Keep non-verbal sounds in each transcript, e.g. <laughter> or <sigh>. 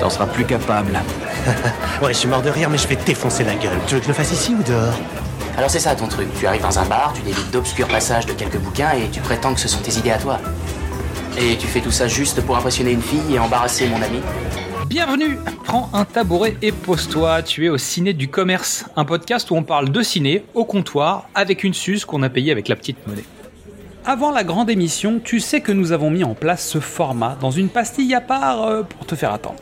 T'en seras plus capable. <laughs> Ouais, je suis mort de rire, mais je vais te défoncer la gueule. Tu veux que je le fasse ici ou dehors? Alors c'est ça ton truc. Tu arrives dans un bar, tu délites d'obscurs passages de quelques bouquins et tu prétends que ce sont tes idées à toi. Et tu fais tout ça juste pour impressionner une fille et embarrasser mon ami Bienvenue Prends un tabouret et pose-toi, tu es au Ciné du Commerce, un podcast où on parle de ciné au comptoir avec une suce qu'on a payée avec la petite monnaie. Avant la grande émission, tu sais que nous avons mis en place ce format dans une pastille à part euh, pour te faire attendre.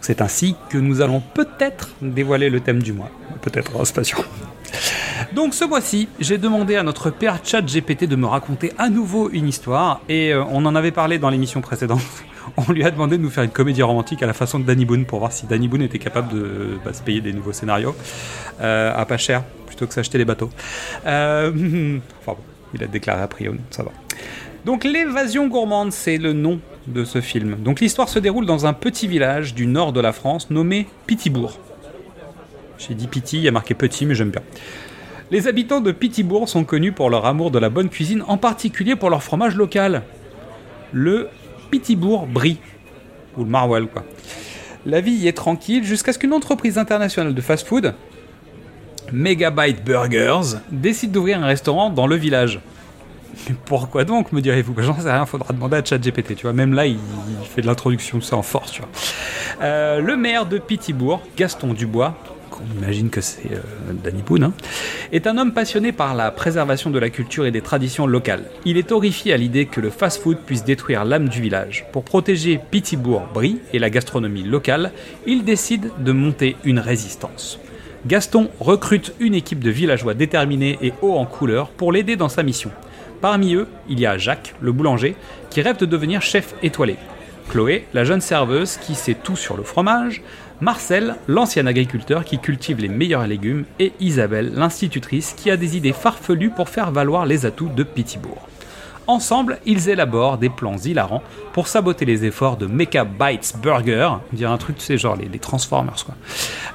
C'est ainsi que nous allons peut-être dévoiler le thème du mois. Peut-être, hein, c'est. Donc ce mois-ci, j'ai demandé à notre père chat GPT de me raconter à nouveau une histoire, et euh, on en avait parlé dans l'émission précédente. <laughs> On lui a demandé de nous faire une comédie romantique à la façon de Danny Boone pour voir si Danny Boone était capable de bah, se payer des nouveaux scénarios euh, à pas cher plutôt que s'acheter les bateaux. Euh, <laughs> enfin bon, il a déclaré à Prion, ça va. Donc l'évasion gourmande, c'est le nom de ce film. Donc l'histoire se déroule dans un petit village du nord de la France nommé Pittibourg. J'ai dit Pity, il y a marqué petit, mais j'aime bien. Les habitants de Pittibourg sont connus pour leur amour de la bonne cuisine, en particulier pour leur fromage local, le Pittibourg Brie, ou le Marwell quoi. La vie y est tranquille jusqu'à ce qu'une entreprise internationale de fast-food, Megabyte Burgers, décide d'ouvrir un restaurant dans le village. Pourquoi donc, me direz-vous? J'en sais rien, faudra demander à ChatGPT, tu vois. Même là, il, fait de l'introduction, ça en force, tu vois. Euh, le maire de Pittibourg, Gaston Dubois, qu'on imagine que c'est euh, Danny Boone, hein, est un homme passionné par la préservation de la culture et des traditions locales. Il est horrifié à l'idée que le fast-food puisse détruire l'âme du village. Pour protéger Pittibourg-Brie et la gastronomie locale, il décide de monter une résistance. Gaston recrute une équipe de villageois déterminés et hauts en couleur pour l'aider dans sa mission. Parmi eux, il y a Jacques, le boulanger, qui rêve de devenir chef étoilé. Chloé, la jeune serveuse qui sait tout sur le fromage. Marcel, l'ancien agriculteur qui cultive les meilleurs légumes. Et Isabelle, l'institutrice qui a des idées farfelues pour faire valoir les atouts de Pittibourg. Ensemble, ils élaborent des plans hilarants pour saboter les efforts de Mecha Bites Burger, un truc, genre les, les Transformers, quoi.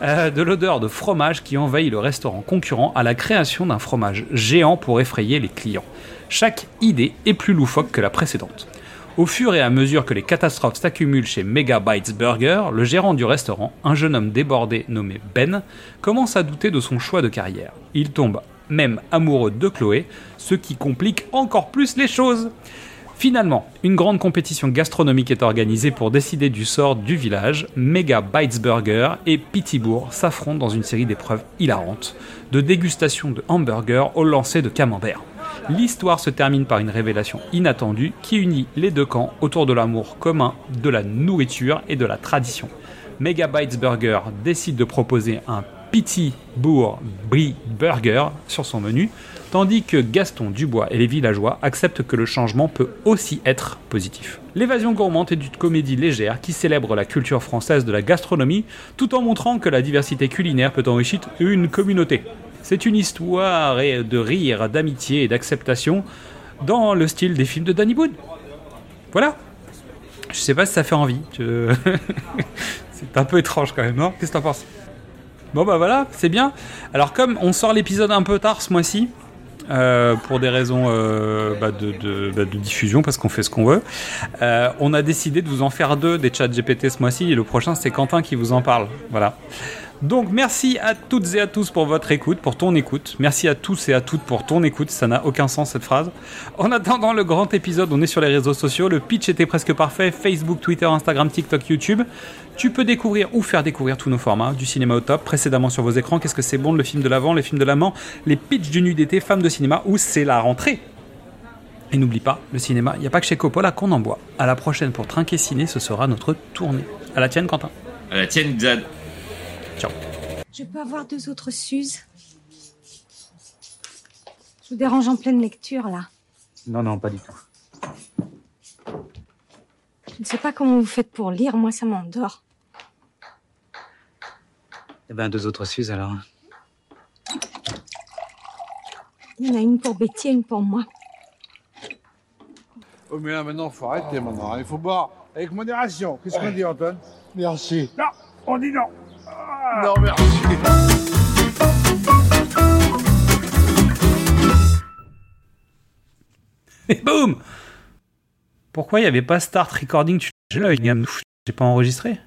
Euh, de l'odeur de fromage qui envahit le restaurant concurrent à la création d'un fromage géant pour effrayer les clients. Chaque idée est plus loufoque que la précédente. Au fur et à mesure que les catastrophes s'accumulent chez Mega Bites Burger, le gérant du restaurant, un jeune homme débordé nommé Ben, commence à douter de son choix de carrière. Il tombe même amoureux de Chloé, ce qui complique encore plus les choses. Finalement, une grande compétition gastronomique est organisée pour décider du sort du village. Mega Bites Burger et Pittibourg s'affrontent dans une série d'épreuves hilarantes, de dégustation de hamburgers au lancer de camembert. L'histoire se termine par une révélation inattendue qui unit les deux camps autour de l'amour commun de la nourriture et de la tradition. Megabytes Burger décide de proposer un Pity Bourg Brie Burger sur son menu, tandis que Gaston Dubois et les villageois acceptent que le changement peut aussi être positif. L'évasion gourmande est une comédie légère qui célèbre la culture française de la gastronomie tout en montrant que la diversité culinaire peut enrichir une communauté. C'est une histoire de rire, d'amitié et d'acceptation dans le style des films de Danny Boone. Voilà. Je sais pas si ça fait envie. <laughs> C'est un peu étrange quand même, non? Qu'est-ce que t'en penses? Bon bah voilà, c'est bien. Alors comme on sort l'épisode un peu tard ce mois-ci, euh, pour des raisons euh, bah, bah, de diffusion, parce qu'on fait ce qu'on veut, euh, on a décidé de vous en faire deux des chats GPT ce mois-ci, et le prochain c'est Quentin qui vous en parle. Voilà. Donc merci à toutes et à tous pour votre écoute, pour ton écoute. Merci à tous et à toutes pour ton écoute. Ça n'a aucun sens cette phrase. En attendant le grand épisode, on est sur les réseaux sociaux. Le pitch était presque parfait. Facebook, Twitter, Instagram, TikTok, YouTube. Tu peux découvrir ou faire découvrir tous nos formats du cinéma au top précédemment sur vos écrans. Qu'est-ce que c'est bon, le film de l'avant, les films de l'amant, les pitchs du nu d'été, femmes de cinéma ou c'est la rentrée. Et n'oublie pas, le cinéma, il n'y a pas que chez Coppola qu'on en boit. À la prochaine pour Trinquer Ciné, ce sera notre tournée. À la tienne, Quentin. À la tienne, Xad. Ciao. Je peux avoir deux autres Suzes Je vous dérange en pleine lecture, là. Non, non, pas du tout. Je ne sais pas comment vous faites pour lire, moi ça m'endort. Eh ben, deux autres Suzes alors. Il y en a une pour Betty et une pour moi. Oh, mais là maintenant, faut arrêter maintenant. Il faut boire avec modération. Qu'est-ce qu'on dit, Anton Merci. Non, on dit non. Non, merci. Et boum Pourquoi il n'y avait pas Start Recording? J'ai pas enregistré.